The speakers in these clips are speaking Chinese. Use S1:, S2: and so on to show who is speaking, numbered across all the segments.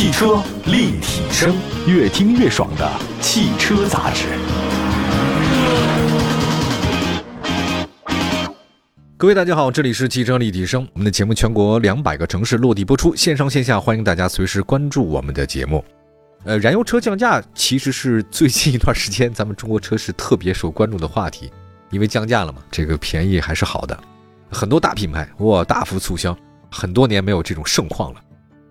S1: 汽车立体声，越听越爽的汽车杂志。各位大家好，这里是汽车立体声，我们的节目全国两百个城市落地播出，线上线下欢迎大家随时关注我们的节目。呃，燃油车降价其实是最近一段时间咱们中国车市特别受关注的话题，因为降价了嘛，这个便宜还是好的，很多大品牌哇大幅促销，很多年没有这种盛况了。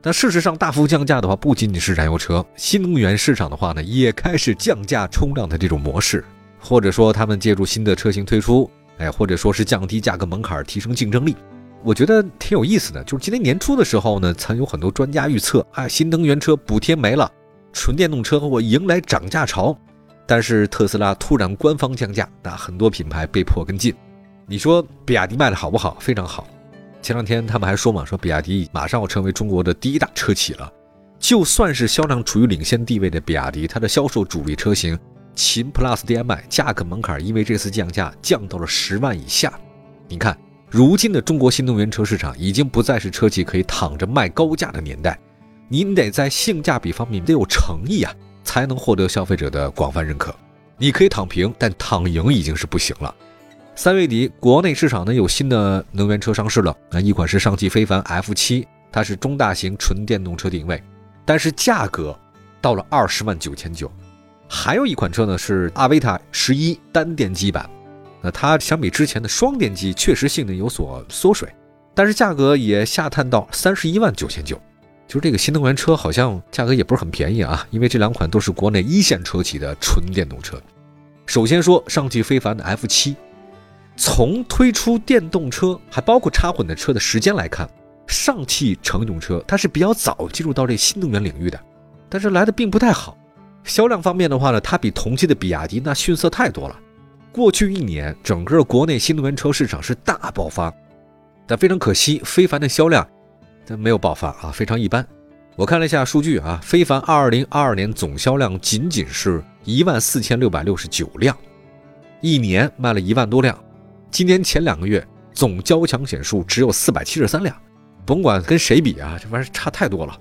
S1: 但事实上，大幅降价的话，不仅仅是燃油车，新能源市场的话呢，也开始降价冲量的这种模式，或者说他们借助新的车型推出，哎，或者说是降低价格门槛，提升竞争力。我觉得挺有意思的。就是今年年初的时候呢，曾有很多专家预测，哎，新能源车补贴没了，纯电动车会迎来涨价潮。但是特斯拉突然官方降价，那很多品牌被迫跟进。你说比亚迪卖的好不好？非常好。前两天他们还说嘛，说比亚迪马上要成为中国的第一大车企了。就算是销量处于领先地位的比亚迪，它的销售主力车型秦 PLUS DM-i 价格门槛因为这次降价降到了十万以下。你看，如今的中国新能源车市场已经不再是车企可以躺着卖高价的年代，您得在性价比方面得有诚意啊，才能获得消费者的广泛认可。你可以躺平，但躺赢已经是不行了。三月底，国内市场呢有新的能源车上市了。那一款是上汽非凡 F7，它是中大型纯电动车定位，但是价格到了二十万九千九。还有一款车呢是阿维塔十一单电机版，那它相比之前的双电机确实性能有所缩水，但是价格也下探到三十一万九千九。就是这个新能源车好像价格也不是很便宜啊，因为这两款都是国内一线车企的纯电动车。首先说上汽非凡的 F7。从推出电动车，还包括插混的车的时间来看，上汽乘用车它是比较早进入到这新能源领域的，但是来的并不太好。销量方面的话呢，它比同期的比亚迪那逊色太多了。过去一年，整个国内新能源车市场是大爆发，但非常可惜，非凡的销量它没有爆发啊，非常一般。我看了一下数据啊，非凡二零二二年总销量仅仅是一万四千六百六十九辆，一年卖了一万多辆。今年前两个月总交强险数只有四百七十三辆，甭管跟谁比啊，这玩意儿差太多了。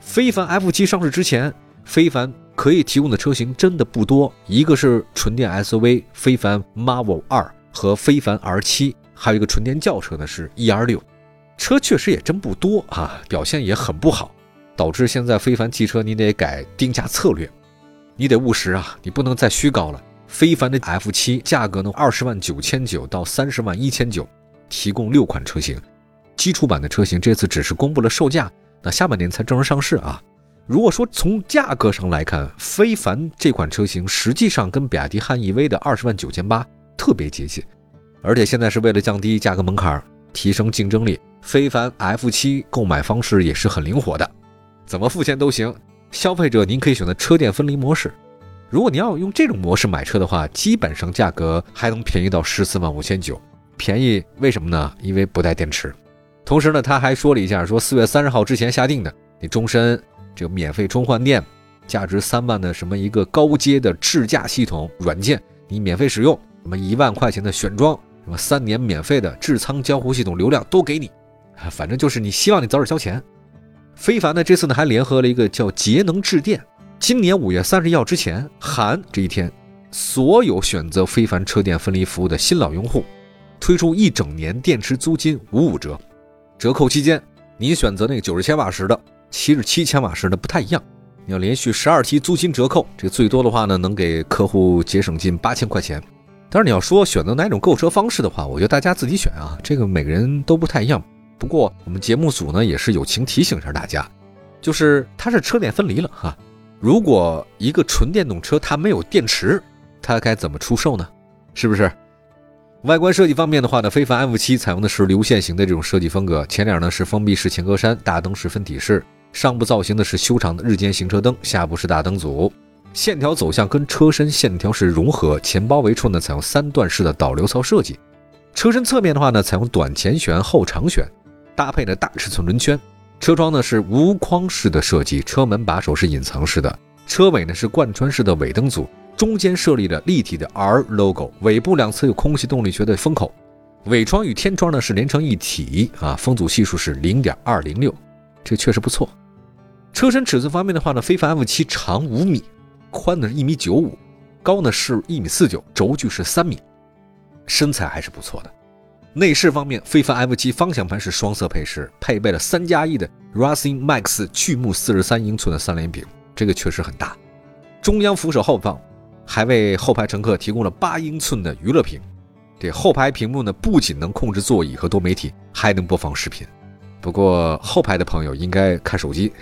S1: 非凡 F7 上市之前，非凡可以提供的车型真的不多，一个是纯电 SUV 非凡 Marvel 二和非凡 R7，还有一个纯电轿车呢是 ER 六，车确实也真不多啊，表现也很不好，导致现在非凡汽车你得改定价策略，你得务实啊，你不能再虚高了。非凡的 F7 价格呢，二十万九千九到三十万一千九，提供六款车型。基础版的车型这次只是公布了售价，那下半年才正式上市啊。如果说从价格上来看，非凡这款车型实际上跟比亚迪汉 EV 的二十万九千八特别接近，而且现在是为了降低价格门槛，提升竞争力，非凡 F7 购买方式也是很灵活的，怎么付钱都行。消费者您可以选择车电分离模式。如果你要用这种模式买车的话，基本上价格还能便宜到十四万五千九，便宜为什么呢？因为不带电池。同时呢，他还说了一下，说四月三十号之前下定的，你终身这个免费充换电，价值三万的什么一个高阶的智驾系统软件，你免费使用，什么一万块钱的选装，什么三年免费的智仓交互系统流量都给你，反正就是你希望你早点交钱。非凡呢这次呢还联合了一个叫节能智电。今年五月三十一号之前，含这一天，所有选择非凡车电分离服务的新老用户，推出一整年电池租金五五折。折扣期间，你选择那个九十千瓦时的、七十七千瓦时的不太一样。你要连续十二期租金折扣，这最多的话呢，能给客户节省近八千块钱。但是你要说选择哪种购车方式的话，我觉得大家自己选啊，这个每个人都不太一样。不过我们节目组呢，也是友情提醒一下大家，就是它是车电分离了哈。如果一个纯电动车它没有电池，它该怎么出售呢？是不是？外观设计方面的话呢，非凡 F7 采用的是流线型的这种设计风格，前脸呢是封闭式前格栅，大灯是分体式，上部造型的是修长的日间行车灯，下部是大灯组，线条走向跟车身线条是融合，前包围处呢采用三段式的导流槽设计，车身侧面的话呢采用短前悬后长悬，搭配的大尺寸轮圈。车窗呢是无框式的设计，车门把手是隐藏式的，车尾呢是贯穿式的尾灯组，中间设立了立体的 R logo，尾部两侧有空气动力学的风口，尾窗与天窗呢是连成一体啊，风阻系数是零点二零六，这确实不错。车身尺寸方面的话呢，非凡 F7 长五米，宽呢是一米九五，高呢是一米四九，轴距是三米，身材还是不错的。内饰方面，非凡 F7 方向盘是双色配饰，配备了三加一的 Racing Max 巨幕四十三英寸的三连屏，这个确实很大。中央扶手后方还为后排乘客提供了八英寸的娱乐屏，这后排屏幕呢不仅能控制座椅和多媒体，还能播放视频。不过后排的朋友应该看手机。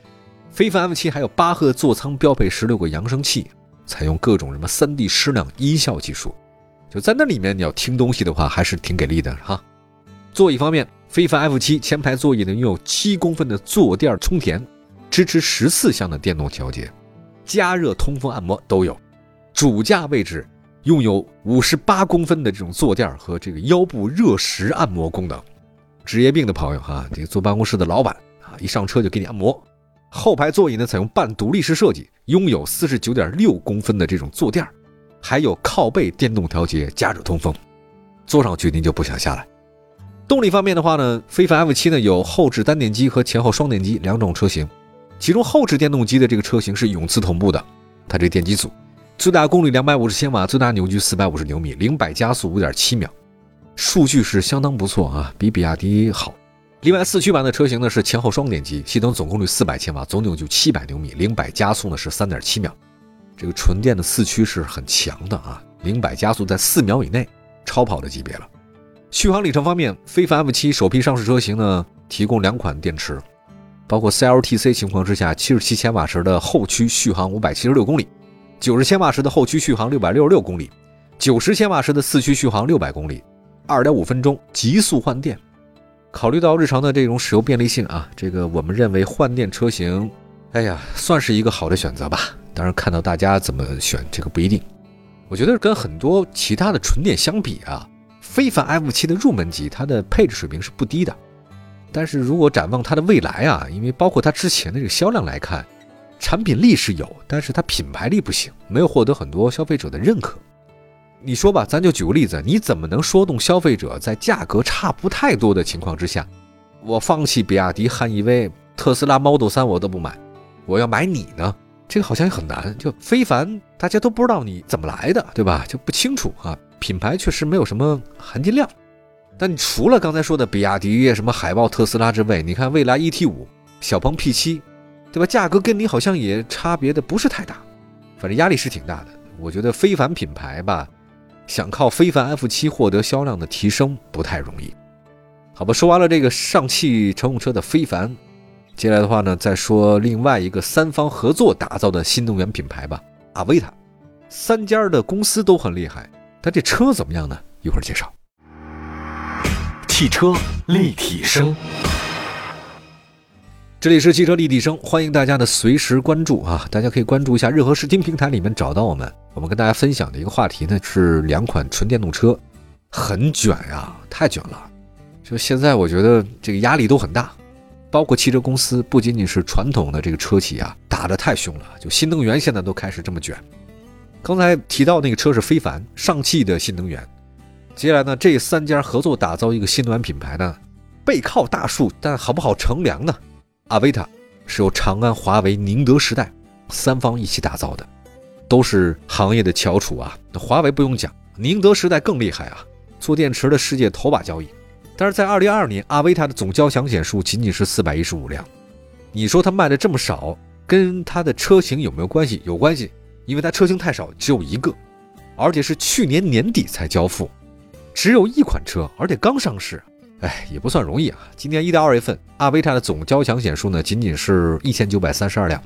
S1: 非凡 F7 还有八赫座舱标配十六个扬声器，采用各种什么三 D 矢量音效技术，就在那里面你要听东西的话，还是挺给力的哈。座椅方面，非凡 F7 前排座椅呢拥有七公分的坐垫充填，支持十四项的电动调节，加热、通风、按摩都有。主驾位置拥有五十八公分的这种坐垫和这个腰部热石按摩功能。职业病的朋友哈，这个坐办公室的老板啊，一上车就给你按摩。后排座椅呢，采用半独立式设计，拥有四十九点六公分的这种坐垫，还有靠背电动调节、加热通风，坐上去您就不想下来。动力方面的话呢，非凡 F7 呢有后置单电机和前后双电机两种车型，其中后置电动机的这个车型是永磁同步的，它这电机组最大功率两百五十千瓦，最大扭矩四百五十牛米，零百加速五点七秒，数据是相当不错啊，比比亚迪好。另外，四驱版的车型呢是前后双电机，系统总功率四百千瓦，总扭矩七百牛米，零百加速呢是三点七秒。这个纯电的四驱是很强的啊，零百加速在四秒以内，超跑的级别了。续航里程方面，非凡 F7 首批上市车型呢提供两款电池，包括 CLTC 情况之下，七十七千瓦时的后驱续航五百七十六公里，九十千瓦时的后驱续航六百六十六公里，九十千瓦时的四驱续航六百公里，二点五分钟极速换电。考虑到日常的这种使用便利性啊，这个我们认为换电车型，哎呀，算是一个好的选择吧。当然，看到大家怎么选，这个不一定。我觉得跟很多其他的纯电相比啊，非凡 F7 的入门级，它的配置水平是不低的。但是如果展望它的未来啊，因为包括它之前的这个销量来看，产品力是有，但是它品牌力不行，没有获得很多消费者的认可。你说吧，咱就举个例子，你怎么能说动消费者在价格差不太多的情况之下，我放弃比亚迪汉 EV、特斯拉 Model 3我都不买，我要买你呢？这个好像也很难。就非凡，大家都不知道你怎么来的，对吧？就不清楚啊。品牌确实没有什么含金量。但你除了刚才说的比亚迪、什么海豹、特斯拉之外，你看蔚来 ET 五、小鹏 P7，对吧？价格跟你好像也差别的不是太大，反正压力是挺大的。我觉得非凡品牌吧。想靠非凡 F7 获得销量的提升不太容易，好吧。说完了这个上汽乘用车的非凡，接下来的话呢，再说另外一个三方合作打造的新能源品牌吧，阿维塔。三家的公司都很厉害，但这车怎么样呢？一会儿介绍。
S2: 汽车立体声。
S1: 这里是汽车立体声，欢迎大家的随时关注啊！大家可以关注一下任何视听平台里面找到我们。我们跟大家分享的一个话题呢是两款纯电动车，很卷呀，太卷了。就现在我觉得这个压力都很大，包括汽车公司，不仅仅是传统的这个车企啊，打得太凶了。就新能源现在都开始这么卷。刚才提到那个车是非凡，上汽的新能源。接下来呢，这三家合作打造一个新能源品牌呢，背靠大树，但好不好乘凉呢？阿维塔是由长安、华为、宁德时代三方一起打造的，都是行业的翘楚啊。那华为不用讲，宁德时代更厉害啊，做电池的世界头把交椅。但是在二零二二年，阿维塔的总交强险数仅仅是四百一十五辆。你说它卖的这么少，跟它的车型有没有关系？有关系，因为它车型太少，只有一个，而且是去年年底才交付，只有一款车，而且刚上市。哎，也不算容易啊！今年一到二月份，阿维塔的总交强险数呢，仅仅是一千九百三十二辆。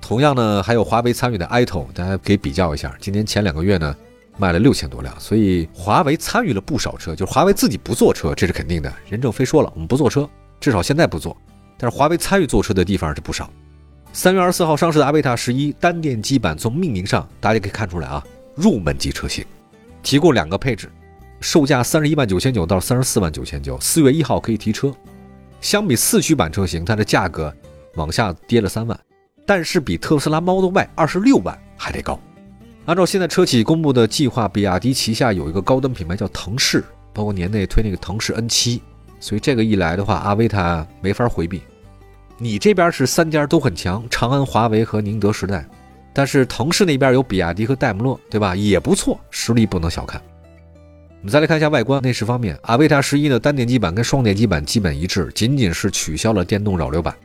S1: 同样呢，还有华为参与的 i t o 大家可以比较一下，今年前两个月呢，卖了六千多辆。所以华为参与了不少车，就是华为自己不做车，这是肯定的。任正非说了，我们不做车，至少现在不做。但是华为参与做车的地方是不少。三月二十四号上市的阿维塔十一单电机版，从命名上大家可以看出来啊，入门级车型，提供两个配置。售价三十一万九千九到三十四万九千九，四月一号可以提车。相比四驱版车型，它的价格往下跌了三万，但是比特斯拉 Model Y 二十六万还得高。按照现在车企公布的计划，比亚迪旗下有一个高端品牌叫腾势，包括年内推那个腾势 N7，所以这个一来的话，阿维塔没法回避。你这边是三家都很强，长安、华为和宁德时代，但是腾势那边有比亚迪和戴姆勒，对吧？也不错，实力不能小看。我们再来看一下外观内饰方面，阿维塔十一的单电机版跟双电机版基本一致，仅仅是取消了电动扰流板。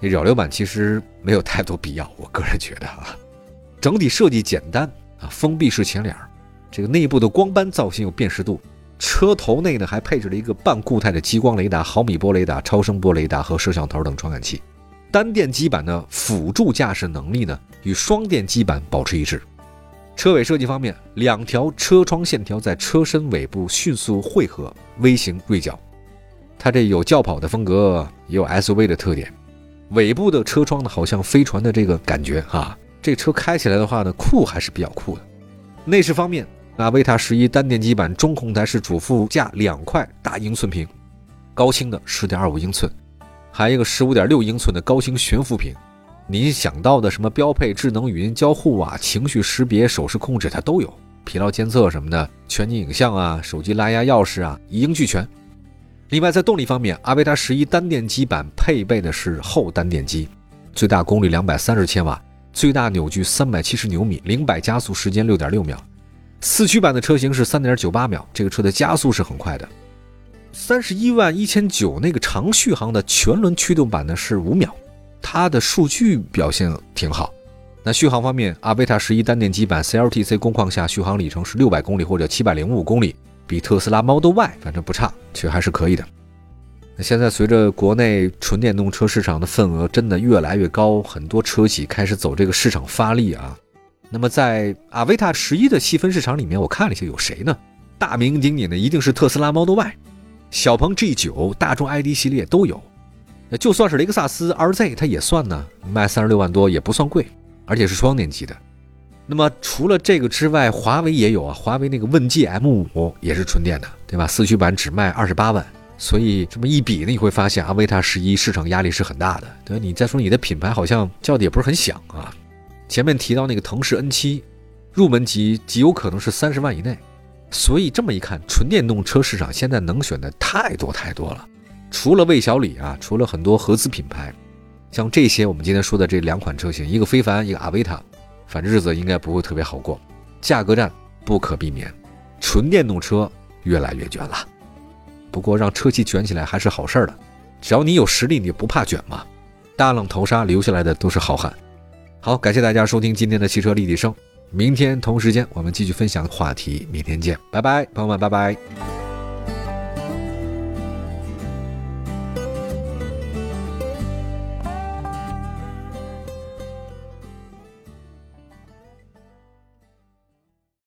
S1: 这扰流板其实没有太多必要，我个人觉得啊，整体设计简单啊，封闭式前脸，这个内部的光斑造型有辨识度，车头内呢还配置了一个半固态的激光雷达、毫米波雷达、超声波雷达和摄像头等传感器。单电机版的辅助驾驶能力呢与双电机版保持一致。车尾设计方面，两条车窗线条在车身尾部迅速汇合，V 型锐角。它这有轿跑的风格，也有 SUV 的特点。尾部的车窗呢，好像飞船的这个感觉啊。这车开起来的话呢，酷还是比较酷的。内饰方面，阿维塔十一单电机版中控台是主副驾两块大英寸屏，高清的十点二五英寸，还有一个十五点六英寸的高清悬浮屏。您想到的什么标配智能语音交互啊、情绪识别、手势控制，它都有。疲劳监测什么的、全景影像啊、手机蓝牙钥匙啊，一应俱全。另外，在动力方面，阿维塔十一单电机版配备的是后单电机，最大功率两百三十千瓦，最大扭矩三百七十牛米，零百加速时间六点六秒。四驱版的车型是三点九八秒，这个车的加速是很快的。三十一万一千九那个长续航的全轮驱动版呢是五秒。它的数据表现挺好。那续航方面，阿维塔十一单电机版 CLTC 工况下续航里程是六百公里或者七百零五公里，比特斯拉 Model Y 反正不差，其实还是可以的。现在随着国内纯电动车市场的份额真的越来越高，很多车企开始走这个市场发力啊。那么在阿维塔十一的细分市场里面，我看了一下有谁呢？大名鼎鼎的一定是特斯拉 Model Y，小鹏 G9、大众 ID 系列都有。就算是雷克萨斯 RZ，它也算呢，卖三十六万多也不算贵，而且是双电机的。那么除了这个之外，华为也有啊，华为那个问界 M5 也是纯电的，对吧？四驱版只卖二十八万，所以这么一比呢，你会发现阿维塔十一市场压力是很大的。对你再说你的品牌好像叫的也不是很响啊。前面提到那个腾势 N7，入门级极有可能是三十万以内，所以这么一看，纯电动车市场现在能选的太多太多了。除了魏小李啊，除了很多合资品牌，像这些我们今天说的这两款车型，一个非凡，一个阿维塔，反正日子应该不会特别好过，价格战不可避免，纯电动车越来越卷了。不过让车企卷起来还是好事儿的，只要你有实力，你不怕卷嘛。大浪淘沙，留下来的都是好汉。好，感谢大家收听今天的汽车立体声，明天同时间我们继续分享话题，明天见，拜拜，朋友们，拜拜。